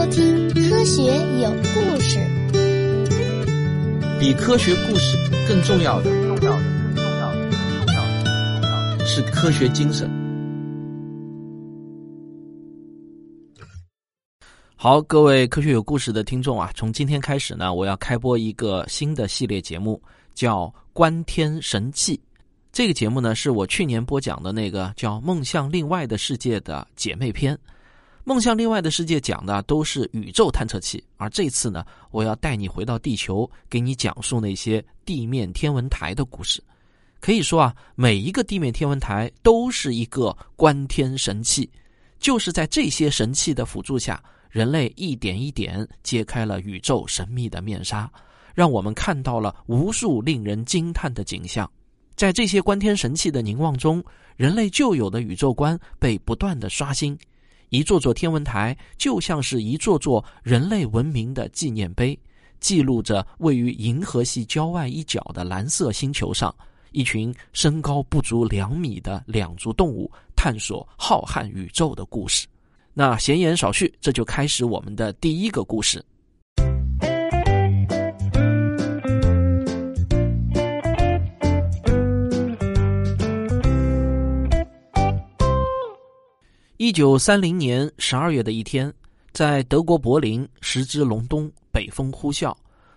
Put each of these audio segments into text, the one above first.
收听《科学有故事》。比科学故事更重要的，重要的，更重要的，更重要的是科学精神。好，各位科学有故事的听众啊，从今天开始呢，我要开播一个新的系列节目，叫《观天神器》。这个节目呢，是我去年播讲的那个叫《梦向另外的世界》的姐妹篇。梦向另外的世界讲的都是宇宙探测器，而这次呢，我要带你回到地球，给你讲述那些地面天文台的故事。可以说啊，每一个地面天文台都是一个观天神器，就是在这些神器的辅助下，人类一点一点揭开了宇宙神秘的面纱，让我们看到了无数令人惊叹的景象。在这些观天神器的凝望中，人类旧有的宇宙观被不断的刷新。一座座天文台就像是一座座人类文明的纪念碑，记录着位于银河系郊外一角的蓝色星球上，一群身高不足两米的两足动物探索浩瀚宇宙的故事。那闲言少叙，这就开始我们的第一个故事。一九三零年十二月的一天，在德国柏林，时值隆冬，北风呼啸。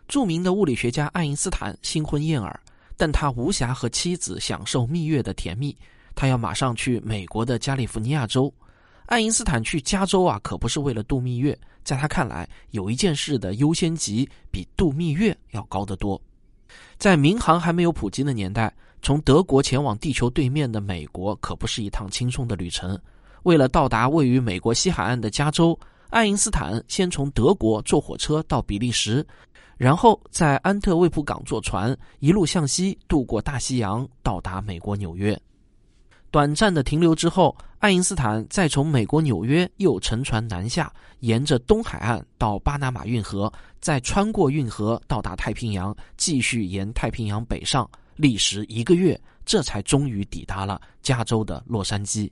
著名的物理学家爱因斯坦新婚燕尔，但他无暇和妻子享受蜜月的甜蜜，他要马上去美国的加利福尼亚州。爱因斯坦去加州啊，可不是为了度蜜月，在他看来，有一件事的优先级比度蜜月要高得多。在民航还没有普及的年代，从德国前往地球对面的美国，可不是一趟轻松的旅程。为了到达位于美国西海岸的加州，爱因斯坦先从德国坐火车到比利时，然后在安特卫普港坐船，一路向西渡过大西洋，到达美国纽约。短暂的停留之后，爱因斯坦再从美国纽约又乘船南下，沿着东海岸到巴拿马运河，再穿过运河到达太平洋，继续沿太平洋北上，历时一个月，这才终于抵达了加州的洛杉矶。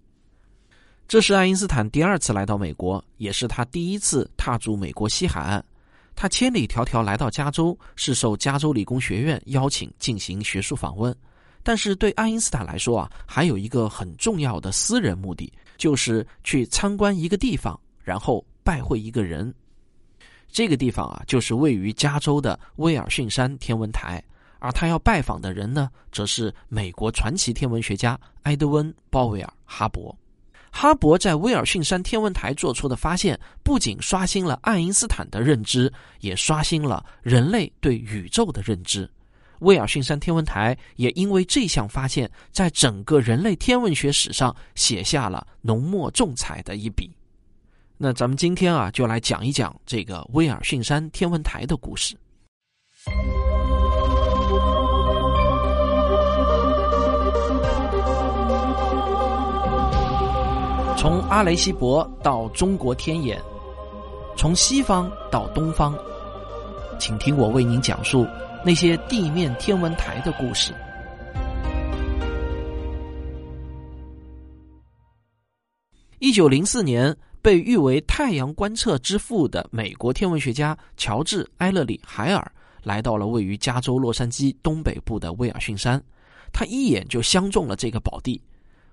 这是爱因斯坦第二次来到美国，也是他第一次踏足美国西海岸。他千里迢迢来到加州，是受加州理工学院邀请进行学术访问。但是对爱因斯坦来说啊，还有一个很重要的私人目的，就是去参观一个地方，然后拜会一个人。这个地方啊，就是位于加州的威尔逊山天文台。而他要拜访的人呢，则是美国传奇天文学家埃德温·鲍威尔·哈勃。哈勃在威尔逊山天文台做出的发现，不仅刷新了爱因斯坦的认知，也刷新了人类对宇宙的认知。威尔逊山天文台也因为这项发现，在整个人类天文学史上写下了浓墨重彩的一笔。那咱们今天啊，就来讲一讲这个威尔逊山天文台的故事。从阿雷西博到中国天眼，从西方到东方，请听我为您讲述那些地面天文台的故事。一九零四年，被誉为太阳观测之父的美国天文学家乔治·埃勒里·海尔来到了位于加州洛杉矶东北部的威尔逊山，他一眼就相中了这个宝地，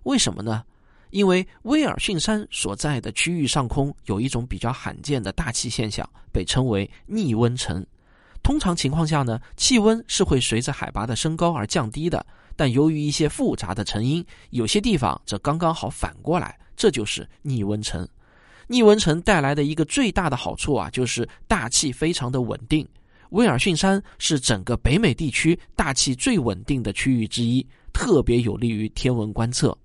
为什么呢？因为威尔逊山所在的区域上空有一种比较罕见的大气现象，被称为逆温层。通常情况下呢，气温是会随着海拔的升高而降低的，但由于一些复杂的成因，有些地方则刚刚好反过来，这就是逆温层。逆温层带来的一个最大的好处啊，就是大气非常的稳定。威尔逊山是整个北美地区大气最稳定的区域之一，特别有利于天文观测。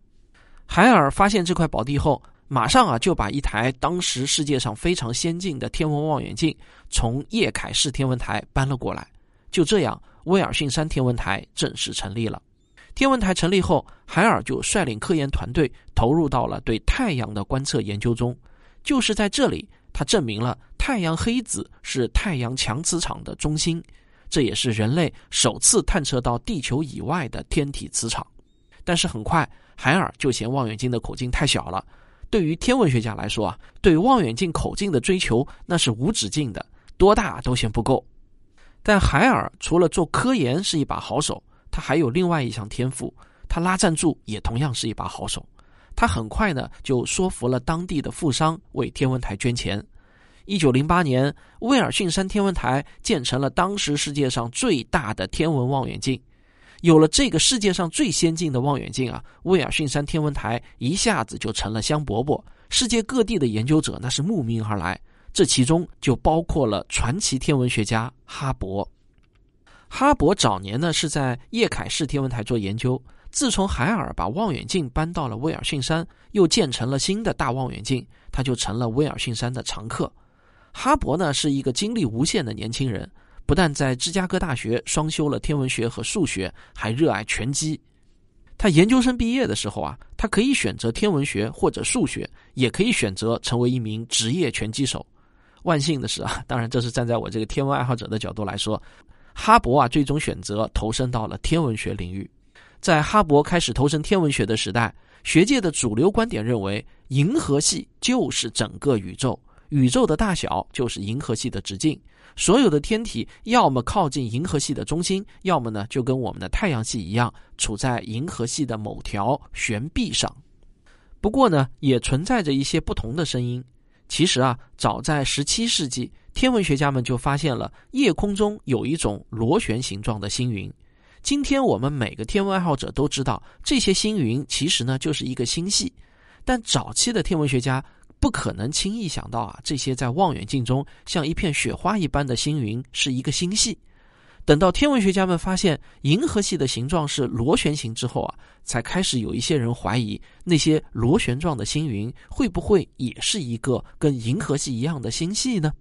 海尔发现这块宝地后，马上啊就把一台当时世界上非常先进的天文望远镜从叶凯士天文台搬了过来。就这样，威尔逊山天文台正式成立了。天文台成立后，海尔就率领科研团队投入到了对太阳的观测研究中。就是在这里，他证明了太阳黑子是太阳强磁场的中心，这也是人类首次探测到地球以外的天体磁场。但是很快，海尔就嫌望远镜的口径太小了，对于天文学家来说啊，对望远镜口径的追求那是无止境的，多大都嫌不够。但海尔除了做科研是一把好手，他还有另外一项天赋，他拉赞助也同样是一把好手。他很快呢就说服了当地的富商为天文台捐钱。一九零八年，威尔逊山天文台建成了当时世界上最大的天文望远镜。有了这个世界上最先进的望远镜啊，威尔逊山天文台一下子就成了香饽饽。世界各地的研究者那是慕名而来，这其中就包括了传奇天文学家哈勃。哈勃早年呢是在叶凯士天文台做研究，自从海尔把望远镜搬到了威尔逊山，又建成了新的大望远镜，他就成了威尔逊山的常客。哈勃呢是一个精力无限的年轻人。不但在芝加哥大学双修了天文学和数学，还热爱拳击。他研究生毕业的时候啊，他可以选择天文学或者数学，也可以选择成为一名职业拳击手。万幸的是啊，当然这是站在我这个天文爱好者的角度来说，哈勃啊最终选择投身到了天文学领域。在哈勃开始投身天文学的时代，学界的主流观点认为，银河系就是整个宇宙，宇宙的大小就是银河系的直径。所有的天体要么靠近银河系的中心，要么呢就跟我们的太阳系一样，处在银河系的某条悬臂上。不过呢，也存在着一些不同的声音。其实啊，早在十七世纪，天文学家们就发现了夜空中有一种螺旋形状的星云。今天我们每个天文爱好者都知道，这些星云其实呢就是一个星系。但早期的天文学家。不可能轻易想到啊，这些在望远镜中像一片雪花一般的星云是一个星系。等到天文学家们发现银河系的形状是螺旋形之后啊，才开始有一些人怀疑那些螺旋状的星云会不会也是一个跟银河系一样的星系呢？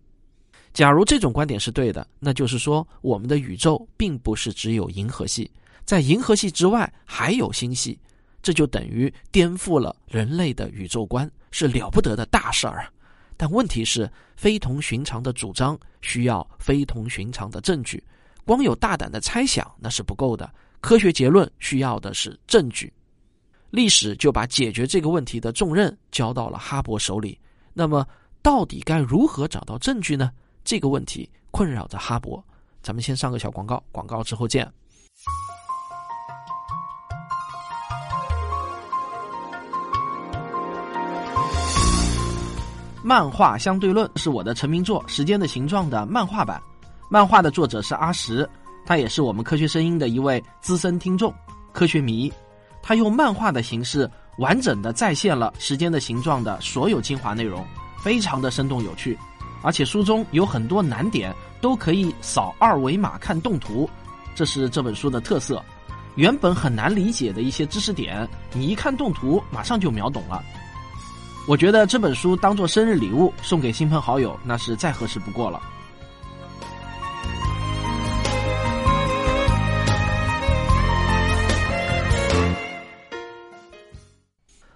假如这种观点是对的，那就是说我们的宇宙并不是只有银河系，在银河系之外还有星系，这就等于颠覆了人类的宇宙观。是了不得的大事儿啊！但问题是，非同寻常的主张需要非同寻常的证据，光有大胆的猜想那是不够的。科学结论需要的是证据。历史就把解决这个问题的重任交到了哈勃手里。那么，到底该如何找到证据呢？这个问题困扰着哈勃。咱们先上个小广告，广告之后见。漫画相对论是我的成名作《时间的形状》的漫画版。漫画的作者是阿石，他也是我们科学声音的一位资深听众、科学迷。他用漫画的形式完整的再现了《时间的形状》的所有精华内容，非常的生动有趣。而且书中有很多难点都可以扫二维码看动图，这是这本书的特色。原本很难理解的一些知识点，你一看动图马上就秒懂了。我觉得这本书当做生日礼物送给亲朋好友，那是再合适不过了。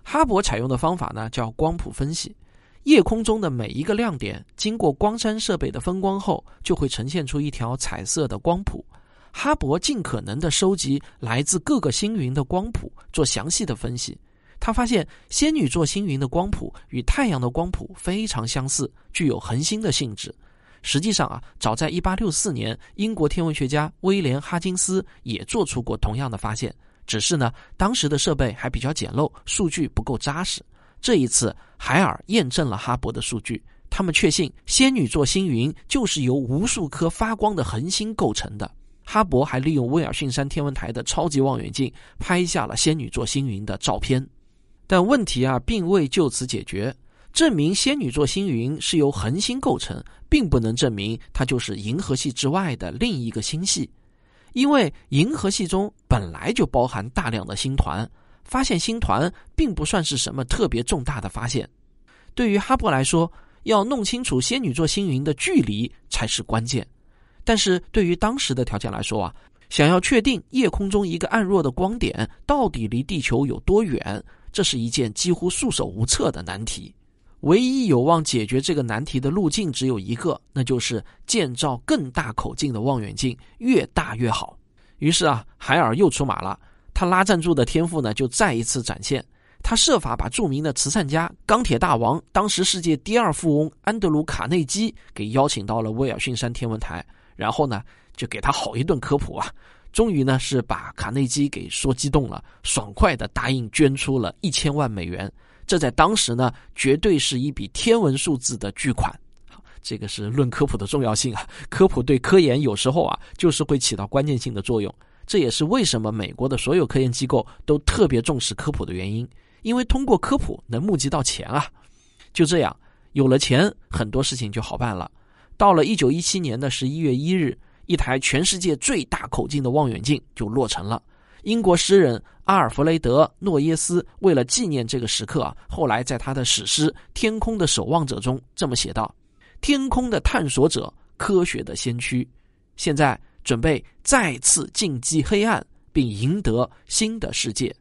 哈勃采用的方法呢，叫光谱分析。夜空中的每一个亮点，经过光栅设备的分光后，就会呈现出一条彩色的光谱。哈勃尽可能的收集来自各个星云的光谱，做详细的分析。他发现仙女座星云的光谱与太阳的光谱非常相似，具有恒星的性质。实际上啊，早在1864年，英国天文学家威廉·哈金斯也做出过同样的发现，只是呢，当时的设备还比较简陋，数据不够扎实。这一次，海尔验证了哈勃的数据，他们确信仙女座星云就是由无数颗发光的恒星构成的。哈勃还利用威尔逊山天文台的超级望远镜拍下了仙女座星云的照片。但问题啊，并未就此解决。证明仙女座星云是由恒星构成，并不能证明它就是银河系之外的另一个星系，因为银河系中本来就包含大量的星团，发现星团并不算是什么特别重大的发现。对于哈勃来说，要弄清楚仙女座星云的距离才是关键。但是对于当时的条件来说啊，想要确定夜空中一个暗弱的光点到底离地球有多远。这是一件几乎束手无策的难题，唯一有望解决这个难题的路径只有一个，那就是建造更大口径的望远镜，越大越好。于是啊，海尔又出马了，他拉赞助的天赋呢就再一次展现。他设法把著名的慈善家、钢铁大王、当时世界第二富翁安德鲁·卡内基给邀请到了威尔逊山天文台，然后呢，就给他好一顿科普啊。终于呢，是把卡内基给说激动了，爽快的答应捐出了一千万美元。这在当时呢，绝对是一笔天文数字的巨款。这个是论科普的重要性啊，科普对科研有时候啊，就是会起到关键性的作用。这也是为什么美国的所有科研机构都特别重视科普的原因。因为通过科普能募集到钱啊，就这样有了钱，很多事情就好办了。到了一九一七年的十一月一日，一台全世界最大口径的望远镜就落成了。英国诗人阿尔弗雷德·诺耶斯为了纪念这个时刻，后来在他的史诗《天空的守望者》中这么写道：“天空的探索者，科学的先驱，现在准备再次进击黑暗，并赢得新的世界。”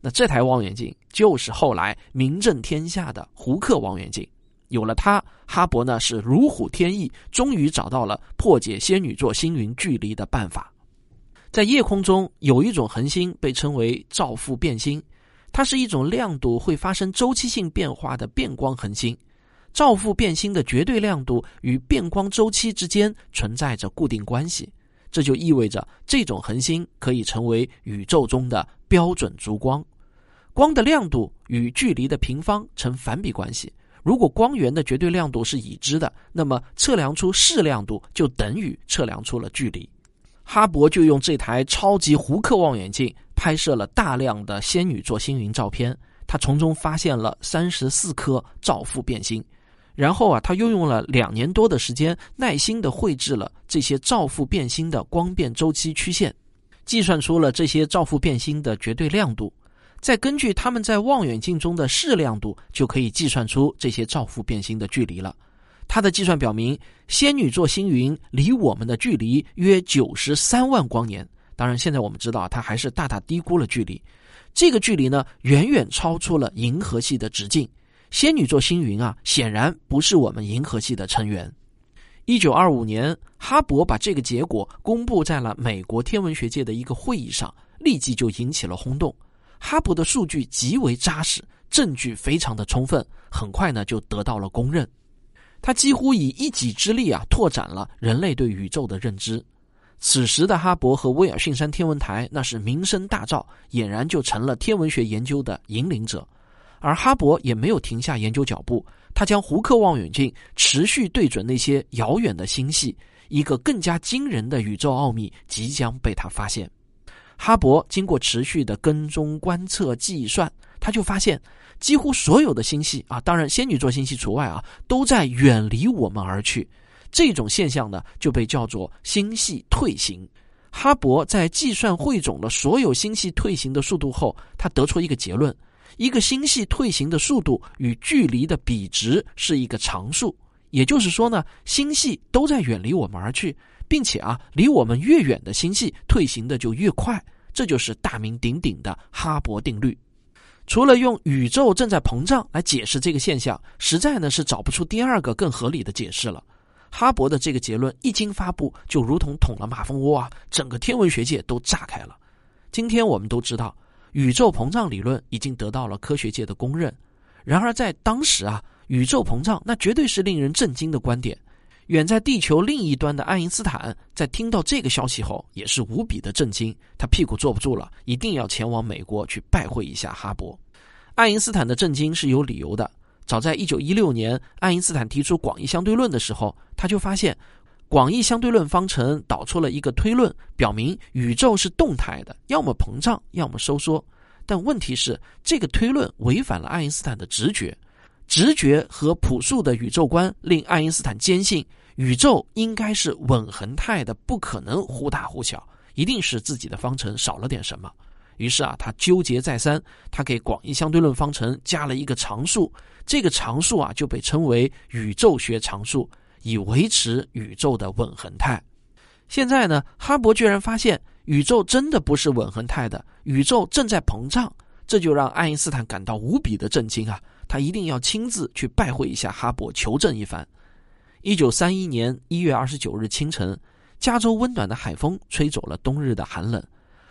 那这台望远镜就是后来名震天下的胡克望远镜。有了它，哈勃呢是如虎添翼，终于找到了破解仙女座星云距离的办法。在夜空中有一种恒星被称为照父变星，它是一种亮度会发生周期性变化的变光恒星。照父变星的绝对亮度与变光周期之间存在着固定关系，这就意味着这种恒星可以成为宇宙中的标准烛光。光的亮度与距离的平方成反比关系。如果光源的绝对亮度是已知的，那么测量出视亮度就等于测量出了距离。哈勃就用这台超级胡克望远镜拍摄了大量的仙女座星云照片，他从中发现了三十四颗照父变星。然后啊，他又用了两年多的时间，耐心的绘制了这些照父变星的光变周期曲线，计算出了这些照父变星的绝对亮度。再根据他们在望远镜中的视亮度，就可以计算出这些照父变星的距离了。他的计算表明，仙女座星云离我们的距离约九十三万光年。当然，现在我们知道，它还是大大低估了距离。这个距离呢，远远超出了银河系的直径。仙女座星云啊，显然不是我们银河系的成员。一九二五年，哈勃把这个结果公布在了美国天文学界的一个会议上，立即就引起了轰动。哈勃的数据极为扎实，证据非常的充分，很快呢就得到了公认。他几乎以一己之力啊，拓展了人类对宇宙的认知。此时的哈勃和威尔逊山天文台那是名声大噪，俨然就成了天文学研究的引领者。而哈勃也没有停下研究脚步，他将胡克望远镜持续对准那些遥远的星系，一个更加惊人的宇宙奥秘即将被他发现。哈勃经过持续的跟踪、观测、计算，他就发现，几乎所有的星系啊，当然仙女座星系除外啊，都在远离我们而去。这种现象呢，就被叫做星系退行。哈勃在计算汇总了所有星系退行的速度后，他得出一个结论：一个星系退行的速度与距离的比值是一个常数。也就是说呢，星系都在远离我们而去。并且啊，离我们越远的星系退行的就越快，这就是大名鼎鼎的哈勃定律。除了用宇宙正在膨胀来解释这个现象，实在呢是找不出第二个更合理的解释了。哈勃的这个结论一经发布，就如同捅了马蜂窝啊，整个天文学界都炸开了。今天我们都知道，宇宙膨胀理论已经得到了科学界的公认。然而在当时啊，宇宙膨胀那绝对是令人震惊的观点。远在地球另一端的爱因斯坦，在听到这个消息后，也是无比的震惊。他屁股坐不住了，一定要前往美国去拜会一下哈勃。爱因斯坦的震惊是有理由的。早在1916年，爱因斯坦提出广义相对论的时候，他就发现，广义相对论方程导出了一个推论，表明宇宙是动态的，要么膨胀，要么收缩。但问题是，这个推论违反了爱因斯坦的直觉。直觉和朴素的宇宙观令爱因斯坦坚信宇宙应该是稳恒态的，不可能忽大忽小，一定是自己的方程少了点什么。于是啊，他纠结再三，他给广义相对论方程加了一个常数，这个常数啊就被称为宇宙学常数，以维持宇宙的稳恒态。现在呢，哈勃居然发现宇宙真的不是稳恒态的，宇宙正在膨胀，这就让爱因斯坦感到无比的震惊啊。他一定要亲自去拜会一下哈勃，求证一番。一九三一年一月二十九日清晨，加州温暖的海风吹走了冬日的寒冷。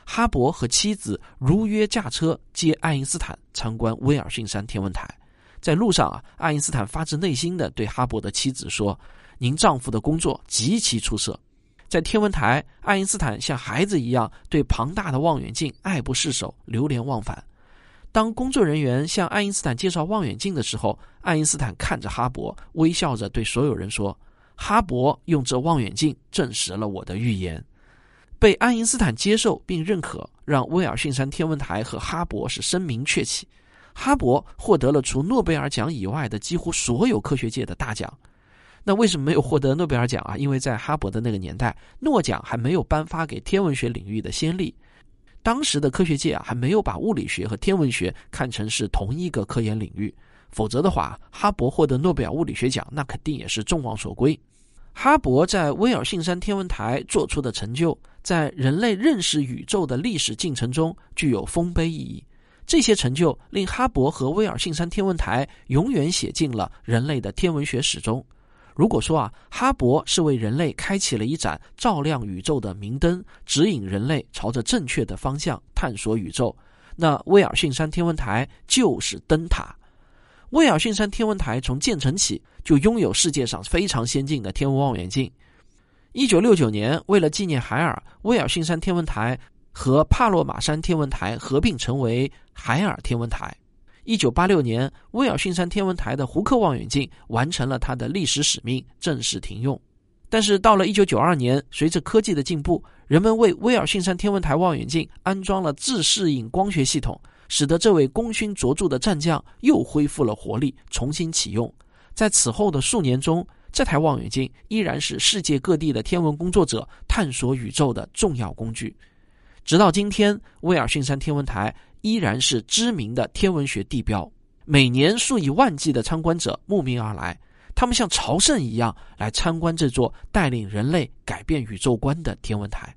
哈勃和妻子如约驾车接爱因斯坦参观威尔逊山天文台。在路上啊，爱因斯坦发自内心的对哈勃的妻子说：“您丈夫的工作极其出色。”在天文台，爱因斯坦像孩子一样对庞大的望远镜爱不释手、流连忘返。当工作人员向爱因斯坦介绍望远镜的时候，爱因斯坦看着哈勃，微笑着对所有人说：“哈勃用这望远镜证实了我的预言。”被爱因斯坦接受并认可，让威尔逊山天文台和哈勃是声名鹊起。哈勃获得了除诺贝尔奖以外的几乎所有科学界的大奖。那为什么没有获得诺贝尔奖啊？因为在哈勃的那个年代，诺奖还没有颁发给天文学领域的先例。当时的科学界啊，还没有把物理学和天文学看成是同一个科研领域，否则的话，哈勃获得诺贝尔物理学奖，那肯定也是众望所归。哈勃在威尔逊山天文台做出的成就，在人类认识宇宙的历史进程中具有丰碑意义。这些成就令哈勃和威尔逊山天文台永远写进了人类的天文学史中。如果说啊，哈勃是为人类开启了一盏照亮宇宙的明灯，指引人类朝着正确的方向探索宇宙，那威尔逊山天文台就是灯塔。威尔逊山天文台从建成起就拥有世界上非常先进的天文望远镜。一九六九年，为了纪念海尔，威尔逊山天文台和帕洛马山天文台合并成为海尔天文台。一九八六年，威尔逊山天文台的胡克望远镜完成了它的历史使命，正式停用。但是到了一九九二年，随着科技的进步，人们为威尔逊山天文台望远镜安装了自适应光学系统，使得这位功勋卓著的战将又恢复了活力，重新启用。在此后的数年中，这台望远镜依然是世界各地的天文工作者探索宇宙的重要工具。直到今天，威尔逊山天文台。依然是知名的天文学地标，每年数以万计的参观者慕名而来，他们像朝圣一样来参观这座带领人类改变宇宙观的天文台。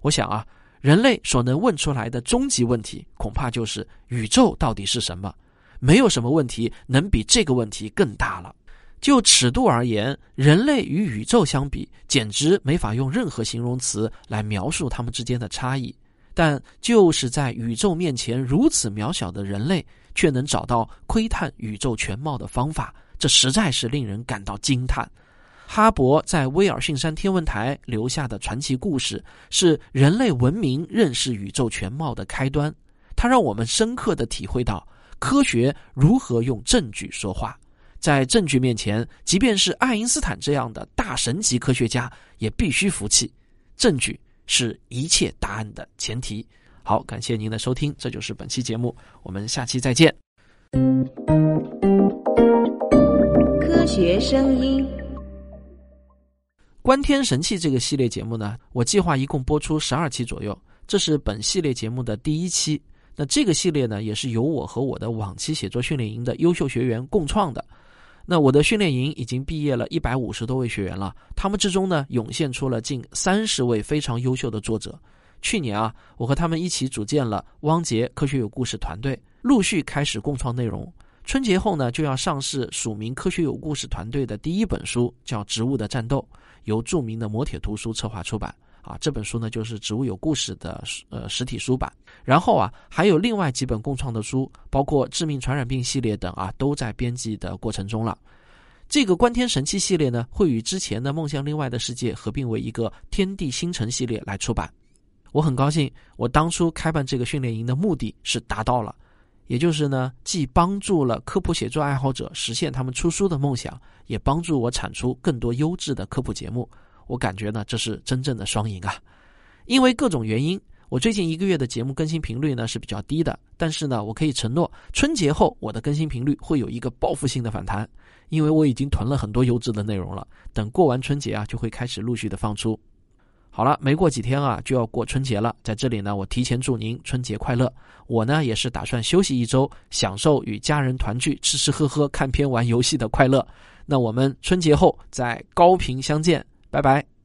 我想啊，人类所能问出来的终极问题，恐怕就是宇宙到底是什么？没有什么问题能比这个问题更大了。就尺度而言，人类与宇宙相比，简直没法用任何形容词来描述它们之间的差异。但就是在宇宙面前如此渺小的人类，却能找到窥探宇宙全貌的方法，这实在是令人感到惊叹。哈勃在威尔逊山天文台留下的传奇故事，是人类文明认识宇宙全貌的开端。它让我们深刻的体会到，科学如何用证据说话。在证据面前，即便是爱因斯坦这样的大神级科学家，也必须服气。证据。是一切答案的前提。好，感谢您的收听，这就是本期节目，我们下期再见。科学声音，观天神器这个系列节目呢，我计划一共播出十二期左右，这是本系列节目的第一期。那这个系列呢，也是由我和我的往期写作训练营的优秀学员共创的。那我的训练营已经毕业了一百五十多位学员了，他们之中呢涌现出了近三十位非常优秀的作者。去年啊，我和他们一起组建了汪杰科学有故事团队，陆续开始共创内容。春节后呢，就要上市署名科学有故事团队的第一本书，叫《植物的战斗》，由著名的磨铁图书策划出版。啊，这本书呢就是《植物有故事》的呃实体书版，然后啊还有另外几本共创的书，包括致命传染病系列等啊，都在编辑的过程中了。这个观天神器系列呢，会与之前的梦想另外的世界合并为一个天地星辰系列来出版。我很高兴，我当初开办这个训练营的目的是达到了，也就是呢，既帮助了科普写作爱好者实现他们出书的梦想，也帮助我产出更多优质的科普节目。我感觉呢，这是真正的双赢啊！因为各种原因，我最近一个月的节目更新频率呢是比较低的。但是呢，我可以承诺，春节后我的更新频率会有一个报复性的反弹，因为我已经囤了很多优质的内容了。等过完春节啊，就会开始陆续的放出。好了，没过几天啊，就要过春节了。在这里呢，我提前祝您春节快乐。我呢，也是打算休息一周，享受与家人团聚、吃吃喝喝、看片、玩游戏的快乐。那我们春节后在高频相见。拜拜。